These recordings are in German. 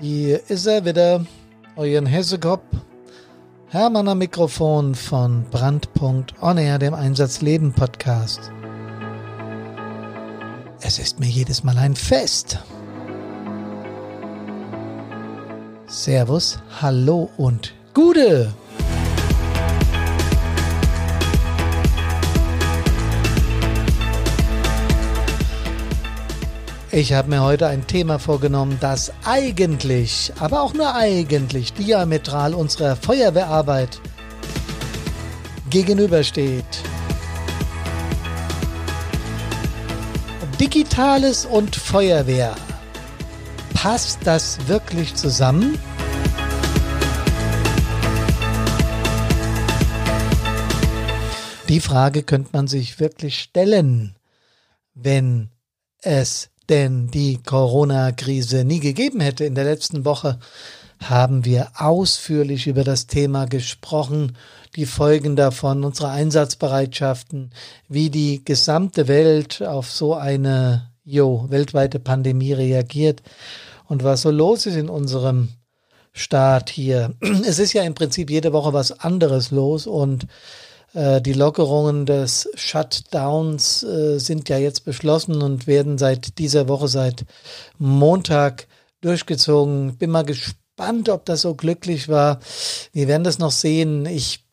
Hier ist er wieder, euren Hessekopf. Hermann am Mikrofon von Brandpunkt On Air, dem Einsatzleben Podcast. Es ist mir jedes Mal ein Fest. Servus, hallo und Gude! Ich habe mir heute ein Thema vorgenommen, das eigentlich, aber auch nur eigentlich diametral unserer Feuerwehrarbeit gegenübersteht. Digitales und Feuerwehr. Passt das wirklich zusammen? Die Frage könnte man sich wirklich stellen, wenn es denn die Corona-Krise nie gegeben hätte. In der letzten Woche haben wir ausführlich über das Thema gesprochen, die Folgen davon, unsere Einsatzbereitschaften, wie die gesamte Welt auf so eine jo, weltweite Pandemie reagiert und was so los ist in unserem Staat hier. Es ist ja im Prinzip jede Woche was anderes los und die Lockerungen des Shutdowns äh, sind ja jetzt beschlossen und werden seit dieser Woche, seit Montag durchgezogen. Bin mal gespannt, ob das so glücklich war. Wir werden das noch sehen. Ich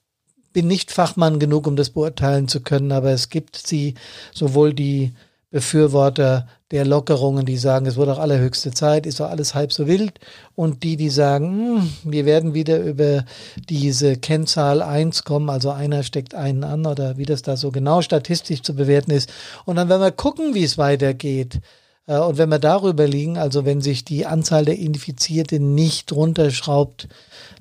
bin nicht Fachmann genug, um das beurteilen zu können, aber es gibt sie, sowohl die Befürworter der Lockerungen, die sagen, es wurde auch allerhöchste Zeit, ist doch alles halb so wild. Und die, die sagen, hm, wir werden wieder über diese Kennzahl 1 kommen, also einer steckt einen an oder wie das da so genau statistisch zu bewerten ist. Und dann werden wir gucken, wie es weitergeht. Äh, und wenn wir darüber liegen, also wenn sich die Anzahl der Infizierten nicht runterschraubt,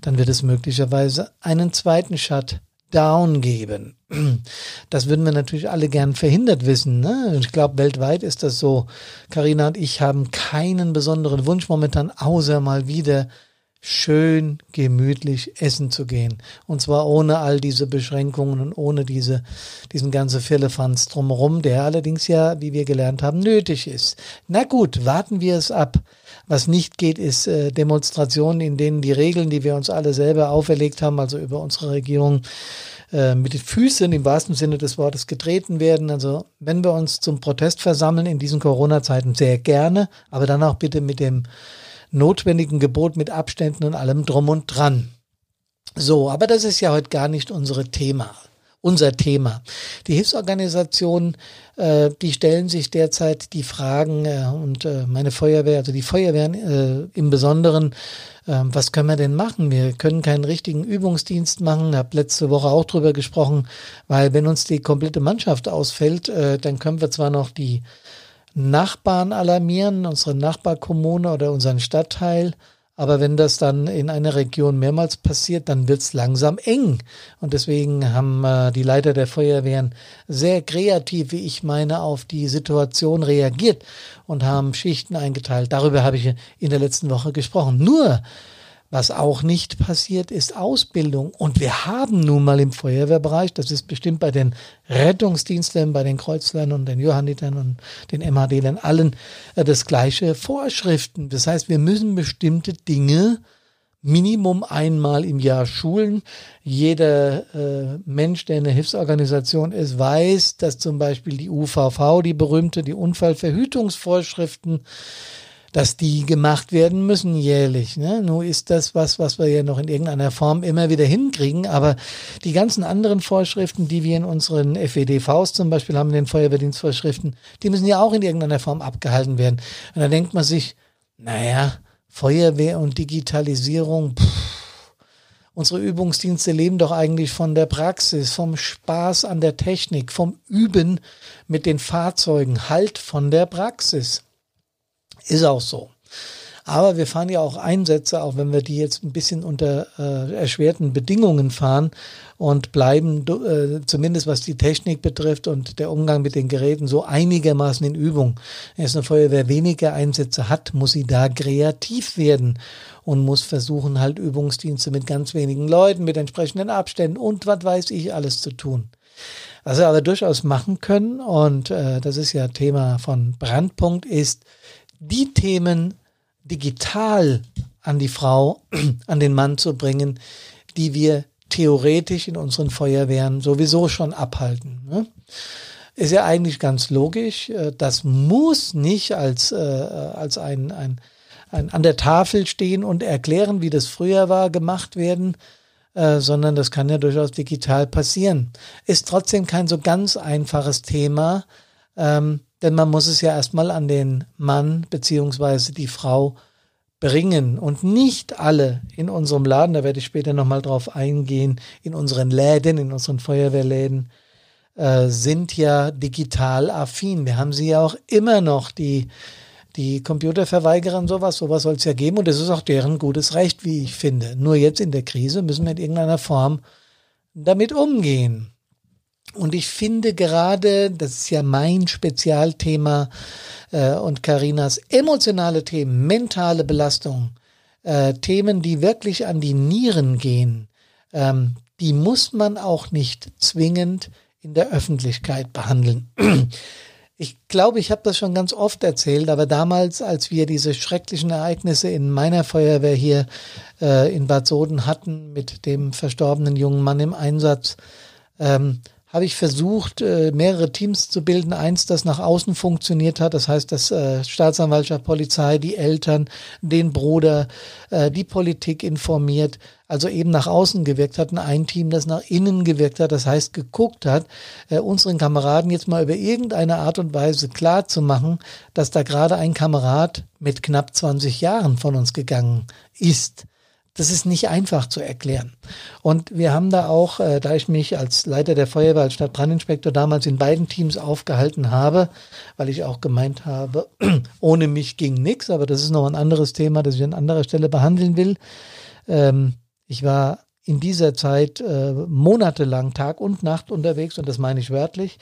dann wird es möglicherweise einen zweiten Shut Down geben. Das würden wir natürlich alle gern verhindert wissen. Ne? Ich glaube, weltweit ist das so. Karina und ich haben keinen besonderen Wunsch momentan, außer mal wieder schön gemütlich essen zu gehen. Und zwar ohne all diese Beschränkungen und ohne diese, diesen ganzen Firlefanz drumherum, der allerdings ja, wie wir gelernt haben, nötig ist. Na gut, warten wir es ab. Was nicht geht, ist äh, Demonstrationen, in denen die Regeln, die wir uns alle selber auferlegt haben, also über unsere Regierung, äh, mit den Füßen im wahrsten Sinne des Wortes getreten werden. Also wenn wir uns zum Protest versammeln in diesen Corona-Zeiten, sehr gerne, aber dann auch bitte mit dem notwendigen Gebot, mit Abständen und allem drum und dran. So, aber das ist ja heute gar nicht unsere Thema unser Thema. Die Hilfsorganisationen, äh, die stellen sich derzeit die Fragen äh, und äh, meine Feuerwehr, also die Feuerwehren äh, im Besonderen, äh, was können wir denn machen? Wir können keinen richtigen Übungsdienst machen. Ich habe letzte Woche auch drüber gesprochen, weil wenn uns die komplette Mannschaft ausfällt, äh, dann können wir zwar noch die Nachbarn alarmieren, unsere Nachbarkommune oder unseren Stadtteil, aber wenn das dann in einer Region mehrmals passiert, dann wird's langsam eng. Und deswegen haben äh, die Leiter der Feuerwehren sehr kreativ, wie ich meine, auf die Situation reagiert und haben Schichten eingeteilt. Darüber habe ich in der letzten Woche gesprochen. Nur was auch nicht passiert, ist Ausbildung. Und wir haben nun mal im Feuerwehrbereich, das ist bestimmt bei den Rettungsdiensten, bei den Kreuzlern und den Johannitern und den MHD-Lern allen äh, das gleiche Vorschriften. Das heißt, wir müssen bestimmte Dinge Minimum einmal im Jahr schulen. Jeder äh, Mensch, der in einer Hilfsorganisation ist, weiß, dass zum Beispiel die UVV, die berühmte, die Unfallverhütungsvorschriften, dass die gemacht werden müssen jährlich. Ne? Nur ist das was, was wir ja noch in irgendeiner Form immer wieder hinkriegen. Aber die ganzen anderen Vorschriften, die wir in unseren FEDVs zum Beispiel haben, den Feuerwehrdienstvorschriften, die müssen ja auch in irgendeiner Form abgehalten werden. Und da denkt man sich, naja, Feuerwehr und Digitalisierung, pff, Unsere Übungsdienste leben doch eigentlich von der Praxis, vom Spaß an der Technik, vom Üben mit den Fahrzeugen, halt von der Praxis. Ist auch so. Aber wir fahren ja auch Einsätze, auch wenn wir die jetzt ein bisschen unter äh, erschwerten Bedingungen fahren und bleiben, äh, zumindest was die Technik betrifft und der Umgang mit den Geräten, so einigermaßen in Übung. Es eine Feuerwehr weniger Einsätze hat, muss sie da kreativ werden und muss versuchen, halt Übungsdienste mit ganz wenigen Leuten, mit entsprechenden Abständen und was weiß ich alles zu tun. Was wir aber durchaus machen können, und äh, das ist ja Thema von Brandpunkt, ist, die Themen digital an die Frau, an den Mann zu bringen, die wir theoretisch in unseren Feuerwehren sowieso schon abhalten. Ne? Ist ja eigentlich ganz logisch. Äh, das muss nicht als, äh, als ein, ein, ein an der Tafel stehen und erklären, wie das früher war, gemacht werden, äh, sondern das kann ja durchaus digital passieren. Ist trotzdem kein so ganz einfaches Thema, ähm, denn man muss es ja erstmal an den Mann beziehungsweise die Frau bringen und nicht alle in unserem Laden, da werde ich später nochmal drauf eingehen, in unseren Läden, in unseren Feuerwehrläden, äh, sind ja digital affin. Wir haben sie ja auch immer noch, die, die Computerverweigerer und sowas, sowas soll es ja geben und das ist auch deren gutes Recht, wie ich finde. Nur jetzt in der Krise müssen wir in irgendeiner Form damit umgehen. Und ich finde gerade, das ist ja mein Spezialthema, äh, und Karinas emotionale Themen, mentale Belastung, äh, Themen, die wirklich an die Nieren gehen, ähm, die muss man auch nicht zwingend in der Öffentlichkeit behandeln. Ich glaube, ich habe das schon ganz oft erzählt, aber damals, als wir diese schrecklichen Ereignisse in meiner Feuerwehr hier äh, in Bad Soden hatten mit dem verstorbenen jungen Mann im Einsatz, ähm, habe ich versucht, äh, mehrere Teams zu bilden. Eins, das nach außen funktioniert hat, das heißt, dass äh, Staatsanwaltschaft, Polizei, die Eltern, den Bruder, äh, die Politik informiert, also eben nach außen gewirkt hat. Und ein Team, das nach innen gewirkt hat, das heißt, geguckt hat, unseren Kameraden jetzt mal über irgendeine Art und Weise klar zu machen, dass da gerade ein Kamerad mit knapp 20 Jahren von uns gegangen ist. Das ist nicht einfach zu erklären. Und wir haben da auch, äh, da ich mich als Leiter der Feuerwehr, als Stadtbrandinspektor damals in beiden Teams aufgehalten habe, weil ich auch gemeint habe, ohne mich ging nichts, aber das ist noch ein anderes Thema, das ich an anderer Stelle behandeln will. Ähm, ich war in dieser Zeit äh, monatelang Tag und Nacht unterwegs und das meine ich wörtlich.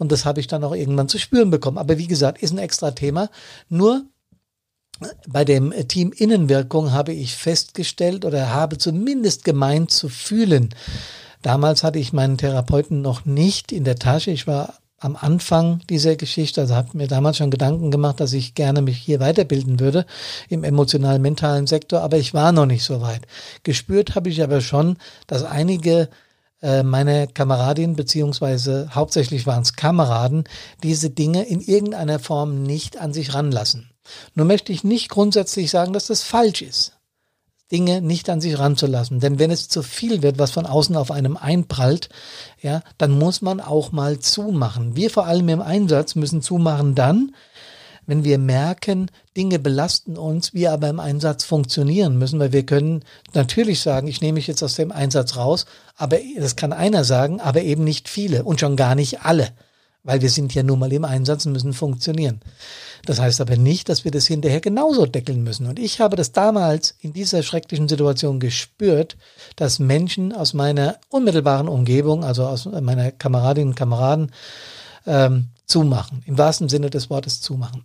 Und das habe ich dann auch irgendwann zu spüren bekommen. Aber wie gesagt, ist ein extra Thema. Nur bei dem Team Innenwirkung habe ich festgestellt oder habe zumindest gemeint zu fühlen. Damals hatte ich meinen Therapeuten noch nicht in der Tasche. Ich war am Anfang dieser Geschichte, also habe mir damals schon Gedanken gemacht, dass ich gerne mich hier weiterbilden würde im emotional-mentalen Sektor, aber ich war noch nicht so weit. Gespürt habe ich aber schon, dass einige äh, meine Kameradinnen, beziehungsweise hauptsächlich waren es Kameraden, diese Dinge in irgendeiner Form nicht an sich ranlassen. Nur möchte ich nicht grundsätzlich sagen, dass das falsch ist, Dinge nicht an sich ranzulassen. Denn wenn es zu viel wird, was von außen auf einem einprallt, ja, dann muss man auch mal zumachen. Wir vor allem im Einsatz müssen zumachen dann, wenn wir merken, Dinge belasten uns, wir aber im Einsatz funktionieren müssen, weil wir können natürlich sagen, ich nehme mich jetzt aus dem Einsatz raus, aber das kann einer sagen, aber eben nicht viele und schon gar nicht alle, weil wir sind ja nun mal im Einsatz und müssen funktionieren. Das heißt aber nicht, dass wir das hinterher genauso deckeln müssen. Und ich habe das damals in dieser schrecklichen Situation gespürt, dass Menschen aus meiner unmittelbaren Umgebung, also aus meiner Kameradinnen und Kameraden, ähm, zumachen. Im wahrsten Sinne des Wortes zumachen.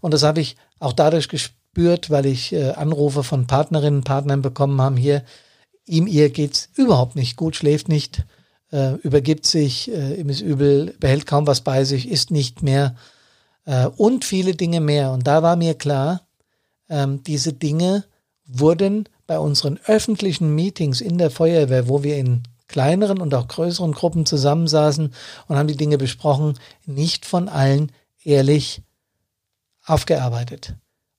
Und das habe ich auch dadurch gespürt, weil ich äh, Anrufe von Partnerinnen und Partnern bekommen haben hier. Ihm, ihr geht's überhaupt nicht gut, schläft nicht, äh, übergibt sich, äh, ihm ist übel, behält kaum was bei sich, ist nicht mehr äh, und viele Dinge mehr. Und da war mir klar, ähm, diese Dinge wurden bei unseren öffentlichen Meetings in der Feuerwehr, wo wir in kleineren und auch größeren Gruppen zusammensaßen und haben die Dinge besprochen, nicht von allen ehrlich aufgearbeitet.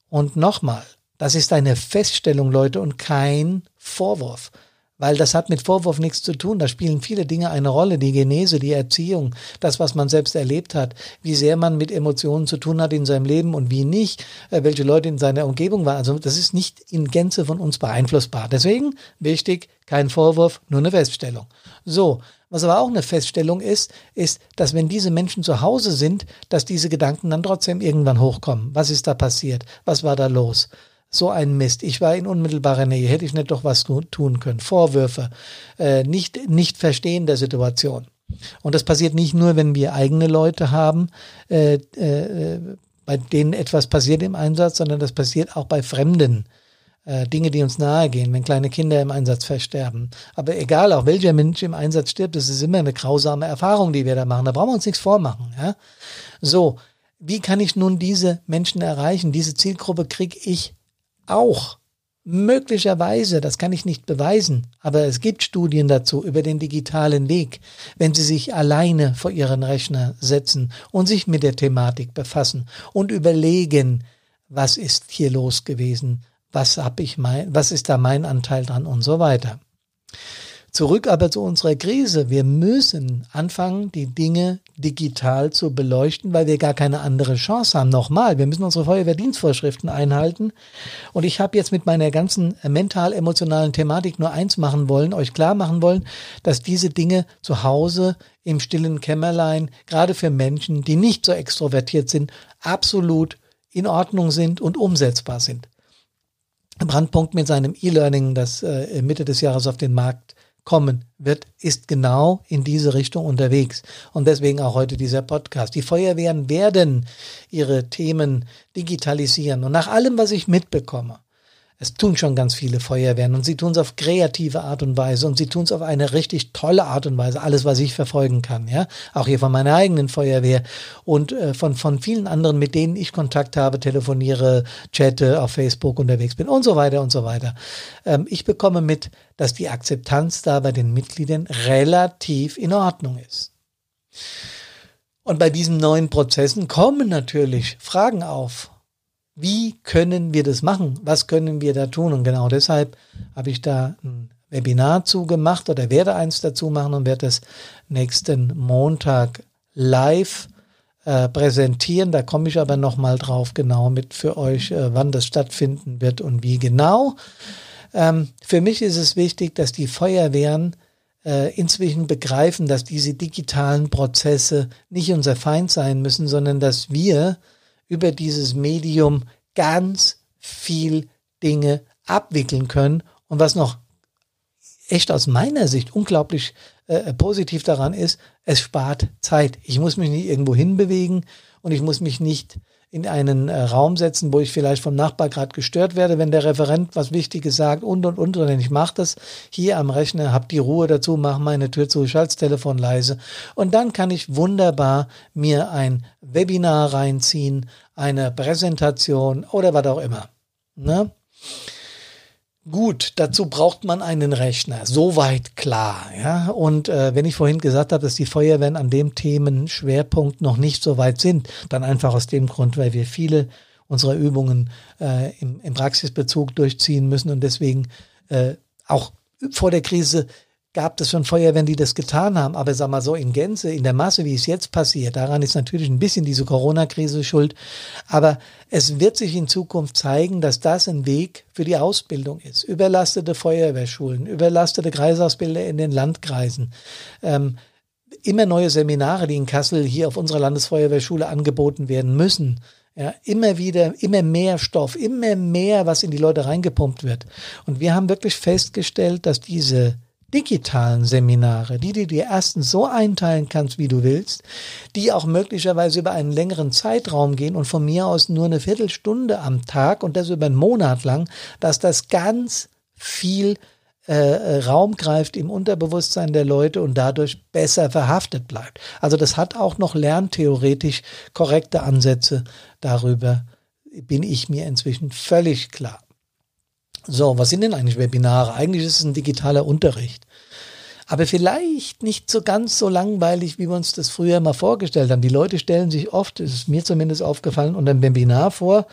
Und nochmal, das ist eine Feststellung, Leute, und kein Vorwurf weil das hat mit Vorwurf nichts zu tun. Da spielen viele Dinge eine Rolle. Die Genese, die Erziehung, das, was man selbst erlebt hat, wie sehr man mit Emotionen zu tun hat in seinem Leben und wie nicht, äh, welche Leute in seiner Umgebung waren. Also das ist nicht in Gänze von uns beeinflussbar. Deswegen wichtig, kein Vorwurf, nur eine Feststellung. So, was aber auch eine Feststellung ist, ist, dass wenn diese Menschen zu Hause sind, dass diese Gedanken dann trotzdem irgendwann hochkommen. Was ist da passiert? Was war da los? So ein Mist. Ich war in unmittelbarer Nähe, hätte ich nicht doch was tun können. Vorwürfe, äh, nicht, nicht Verstehen der Situation. Und das passiert nicht nur, wenn wir eigene Leute haben, äh, äh, bei denen etwas passiert im Einsatz, sondern das passiert auch bei Fremden. Äh, Dinge, die uns nahe gehen, wenn kleine Kinder im Einsatz versterben. Aber egal, auch welcher Mensch im Einsatz stirbt, das ist immer eine grausame Erfahrung, die wir da machen. Da brauchen wir uns nichts vormachen. Ja? So, wie kann ich nun diese Menschen erreichen? Diese Zielgruppe kriege ich auch möglicherweise, das kann ich nicht beweisen, aber es gibt Studien dazu über den digitalen Weg, wenn Sie sich alleine vor Ihren Rechner setzen und sich mit der Thematik befassen und überlegen, was ist hier los gewesen, was hab ich mein, was ist da mein Anteil dran und so weiter. Zurück aber zu unserer Krise. Wir müssen anfangen, die Dinge digital zu beleuchten, weil wir gar keine andere Chance haben. Nochmal, wir müssen unsere Feuerwehrdienstvorschriften einhalten. Und ich habe jetzt mit meiner ganzen mental-emotionalen Thematik nur eins machen wollen, euch klar machen wollen, dass diese Dinge zu Hause im stillen Kämmerlein, gerade für Menschen, die nicht so extrovertiert sind, absolut in Ordnung sind und umsetzbar sind. Brandpunkt mit seinem E-Learning, das äh, Mitte des Jahres auf den Markt kommen wird, ist genau in diese Richtung unterwegs. Und deswegen auch heute dieser Podcast. Die Feuerwehren werden ihre Themen digitalisieren. Und nach allem, was ich mitbekomme, es tun schon ganz viele Feuerwehren und sie tun es auf kreative Art und Weise und sie tun es auf eine richtig tolle Art und Weise. Alles, was ich verfolgen kann, ja. Auch hier von meiner eigenen Feuerwehr und äh, von, von vielen anderen, mit denen ich Kontakt habe, telefoniere, chatte, auf Facebook unterwegs bin und so weiter und so weiter. Ähm, ich bekomme mit, dass die Akzeptanz da bei den Mitgliedern relativ in Ordnung ist. Und bei diesen neuen Prozessen kommen natürlich Fragen auf wie können wir das machen? Was können wir da tun? Und genau deshalb habe ich da ein Webinar zugemacht oder werde eins dazu machen und werde das nächsten Montag live äh, präsentieren. Da komme ich aber nochmal drauf genau mit für euch, äh, wann das stattfinden wird und wie genau. Ähm, für mich ist es wichtig, dass die Feuerwehren äh, inzwischen begreifen, dass diese digitalen Prozesse nicht unser Feind sein müssen, sondern dass wir über dieses Medium ganz viel Dinge abwickeln können. Und was noch echt aus meiner Sicht unglaublich äh, positiv daran ist, es spart Zeit. Ich muss mich nicht irgendwo hinbewegen und ich muss mich nicht in einen äh, Raum setzen, wo ich vielleicht vom Nachbar gerade gestört werde, wenn der Referent was Wichtiges sagt und und und. Und ich mache das hier am Rechner, habe die Ruhe dazu, mache meine Tür zu, schalte das Telefon leise und dann kann ich wunderbar mir ein Webinar reinziehen, eine Präsentation oder was auch immer. Ne? Gut, dazu braucht man einen Rechner. Soweit klar. Ja? Und äh, wenn ich vorhin gesagt habe, dass die Feuerwehren an dem Themenschwerpunkt noch nicht so weit sind, dann einfach aus dem Grund, weil wir viele unserer Übungen äh, im, im Praxisbezug durchziehen müssen und deswegen äh, auch vor der Krise gab es schon Feuerwehren, die das getan haben, aber sag mal so in Gänze, in der Masse, wie es jetzt passiert, daran ist natürlich ein bisschen diese Corona-Krise schuld, aber es wird sich in Zukunft zeigen, dass das ein Weg für die Ausbildung ist. Überlastete Feuerwehrschulen, überlastete Kreisausbilder in den Landkreisen, ähm, immer neue Seminare, die in Kassel hier auf unserer Landesfeuerwehrschule angeboten werden müssen. Ja, immer wieder, immer mehr Stoff, immer mehr, was in die Leute reingepumpt wird. Und wir haben wirklich festgestellt, dass diese digitalen Seminare, die du dir erstens so einteilen kannst, wie du willst, die auch möglicherweise über einen längeren Zeitraum gehen und von mir aus nur eine Viertelstunde am Tag und das über einen Monat lang, dass das ganz viel äh, Raum greift im Unterbewusstsein der Leute und dadurch besser verhaftet bleibt. Also das hat auch noch lerntheoretisch korrekte Ansätze. Darüber bin ich mir inzwischen völlig klar. So, was sind denn eigentlich Webinare? Eigentlich ist es ein digitaler Unterricht. Aber vielleicht nicht so ganz so langweilig, wie wir uns das früher mal vorgestellt haben. Die Leute stellen sich oft, ist mir zumindest aufgefallen, unter einem Webinar vor,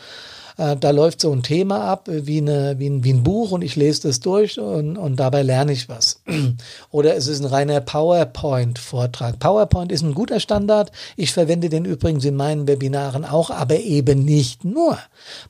da läuft so ein Thema ab äh, wie, eine, wie, ein, wie ein Buch und ich lese das durch und, und dabei lerne ich was. Oder es ist ein reiner PowerPoint-Vortrag. PowerPoint ist ein guter Standard. Ich verwende den übrigens in meinen Webinaren auch, aber eben nicht nur.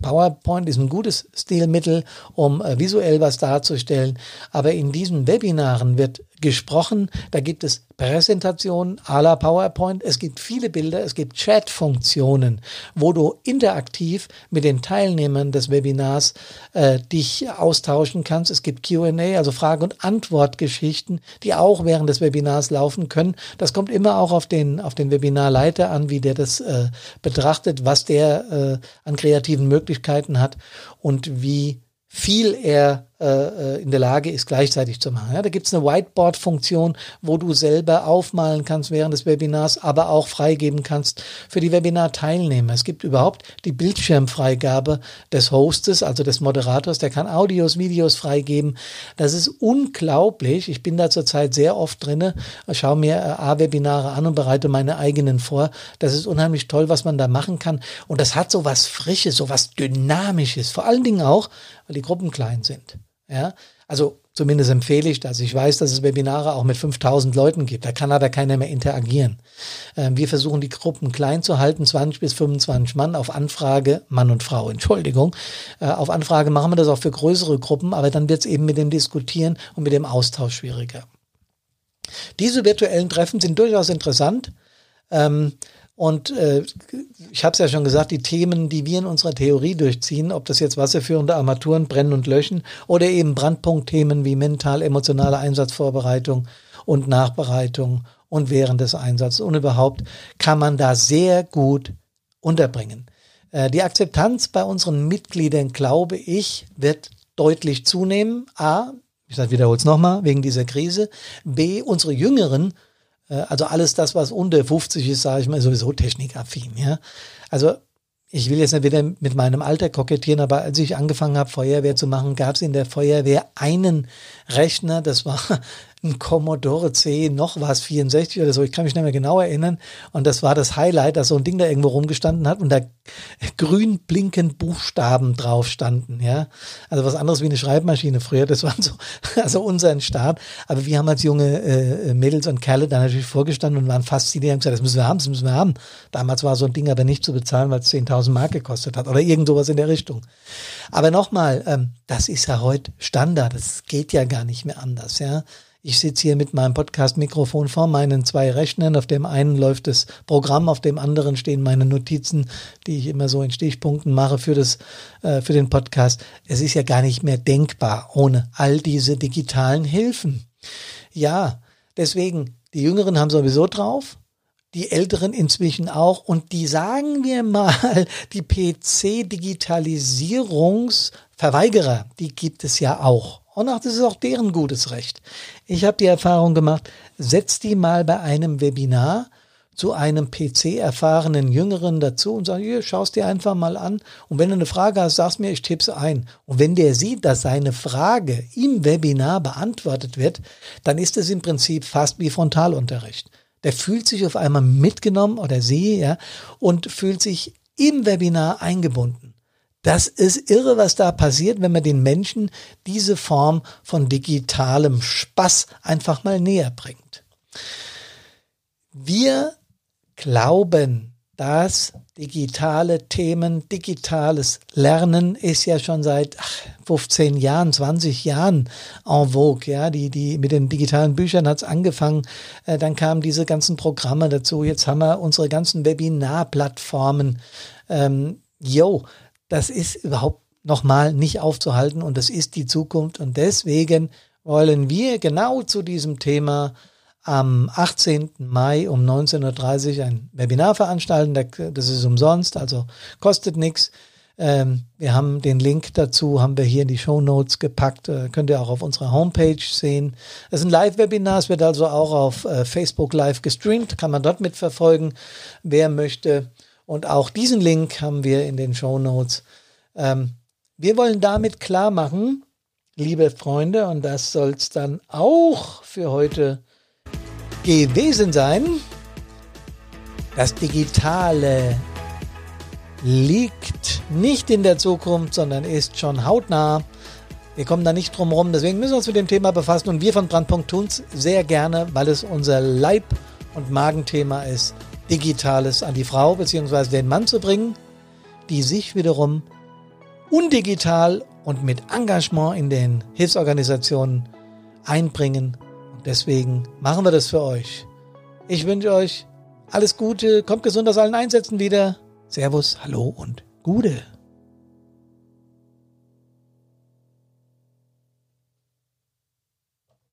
PowerPoint ist ein gutes Stilmittel, um äh, visuell was darzustellen. Aber in diesen Webinaren wird gesprochen. Da gibt es Präsentationen à la PowerPoint. Es gibt viele Bilder. Es gibt Chat-Funktionen, wo du interaktiv mit den Teilnehmern des Webinars äh, dich austauschen kannst. Es gibt Q&A, also Frage- und Antwortgeschichten, die auch während des Webinars laufen können. Das kommt immer auch auf den, auf den Webinarleiter an, wie der das äh, betrachtet, was der äh, an kreativen Möglichkeiten hat und wie viel er äh, in der Lage ist, gleichzeitig zu machen. Ja, da gibt's eine Whiteboard-Funktion, wo du selber aufmalen kannst während des Webinars, aber auch freigeben kannst für die Webinar-Teilnehmer. Es gibt überhaupt die Bildschirmfreigabe des Hostes, also des Moderators, der kann Audios, Videos freigeben. Das ist unglaublich. Ich bin da zurzeit sehr oft drinne, schaue mir äh, A-Webinare an und bereite meine eigenen vor. Das ist unheimlich toll, was man da machen kann. Und das hat so was Frisches, so was Dynamisches. Vor allen Dingen auch, weil die Gruppen klein sind. Ja, also zumindest empfehle ich das. Ich weiß, dass es Webinare auch mit 5000 Leuten gibt. Da kann aber keiner mehr interagieren. Ähm, wir versuchen die Gruppen klein zu halten, 20 bis 25 Mann auf Anfrage, Mann und Frau, Entschuldigung. Äh, auf Anfrage machen wir das auch für größere Gruppen, aber dann wird es eben mit dem Diskutieren und mit dem Austausch schwieriger. Diese virtuellen Treffen sind durchaus interessant. Ähm, und äh, ich habe es ja schon gesagt, die Themen, die wir in unserer Theorie durchziehen, ob das jetzt wasserführende Armaturen, Brennen und Löschen oder eben Brandpunktthemen wie mental-emotionale Einsatzvorbereitung und Nachbereitung und während des Einsatzes und überhaupt, kann man da sehr gut unterbringen. Äh, die Akzeptanz bei unseren Mitgliedern, glaube ich, wird deutlich zunehmen. A, ich wiederhole es nochmal, wegen dieser Krise. B, unsere Jüngeren also alles das, was unter 50 ist, sage ich mal, sowieso technikaffin. Ja? Also ich will jetzt nicht wieder mit meinem Alter kokettieren, aber als ich angefangen habe, Feuerwehr zu machen, gab es in der Feuerwehr einen Rechner, das war ein Commodore C, noch was, 64 oder so, ich kann mich nicht mehr genau erinnern. Und das war das Highlight, dass so ein Ding da irgendwo rumgestanden hat und da grün blinkend Buchstaben drauf standen, ja. Also was anderes wie eine Schreibmaschine früher, das war so, also unser Start. Aber wir haben als junge äh, Mädels und Kerle da natürlich vorgestanden und waren fasziniert und gesagt, das müssen wir haben, das müssen wir haben. Damals war so ein Ding aber nicht zu bezahlen, weil es 10.000 Mark gekostet hat oder irgend sowas in der Richtung. Aber nochmal, ähm, das ist ja heute Standard, das geht ja gar nicht mehr anders, ja. Ich sitze hier mit meinem Podcast-Mikrofon vor meinen zwei Rechnern. Auf dem einen läuft das Programm, auf dem anderen stehen meine Notizen, die ich immer so in Stichpunkten mache für, das, äh, für den Podcast. Es ist ja gar nicht mehr denkbar ohne all diese digitalen Hilfen. Ja, deswegen, die Jüngeren haben sowieso drauf die Älteren inzwischen auch. Und die sagen wir mal, die PC-Digitalisierungsverweigerer, die gibt es ja auch. Und auch das ist auch deren gutes Recht. Ich habe die Erfahrung gemacht, setz die mal bei einem Webinar zu einem PC-erfahrenen Jüngeren dazu und sag, hier, schaust dir einfach mal an. Und wenn du eine Frage hast, sagst mir, ich tipp's ein. Und wenn der sieht, dass seine Frage im Webinar beantwortet wird, dann ist es im Prinzip fast wie Frontalunterricht. Der fühlt sich auf einmal mitgenommen oder sie, ja, und fühlt sich im Webinar eingebunden. Das ist irre, was da passiert, wenn man den Menschen diese Form von digitalem Spaß einfach mal näher bringt. Wir glauben, dass digitale Themen, digitales Lernen ist ja schon seit 15 Jahren, 20 Jahren en vogue. Ja, die, die, mit den digitalen Büchern hat's angefangen. Äh, dann kamen diese ganzen Programme dazu. Jetzt haben wir unsere ganzen Webinarplattformen. Ähm, yo, das ist überhaupt nochmal nicht aufzuhalten und das ist die Zukunft. Und deswegen wollen wir genau zu diesem Thema am 18. Mai um 19.30 Uhr ein Webinar veranstalten. Das ist umsonst, also kostet nichts. Ähm, wir haben den Link dazu, haben wir hier in die Show Notes gepackt. Äh, könnt ihr auch auf unserer Homepage sehen. Es ist ein Live-Webinar, es wird also auch auf äh, Facebook live gestreamt, kann man dort mitverfolgen, wer möchte. Und auch diesen Link haben wir in den Show Notes. Ähm, wir wollen damit klar machen, liebe Freunde, und das soll es dann auch für heute gewesen sein. Das Digitale liegt nicht in der Zukunft, sondern ist schon hautnah. Wir kommen da nicht drum rum, deswegen müssen wir uns mit dem Thema befassen und wir von Brandpunkt tun es sehr gerne, weil es unser Leib- und Magenthema ist. Digitales an die Frau bzw. den Mann zu bringen, die sich wiederum undigital und mit Engagement in den Hilfsorganisationen einbringen. Und deswegen machen wir das für euch. Ich wünsche euch alles Gute, kommt gesund aus allen Einsätzen wieder. Servus, hallo und Gude.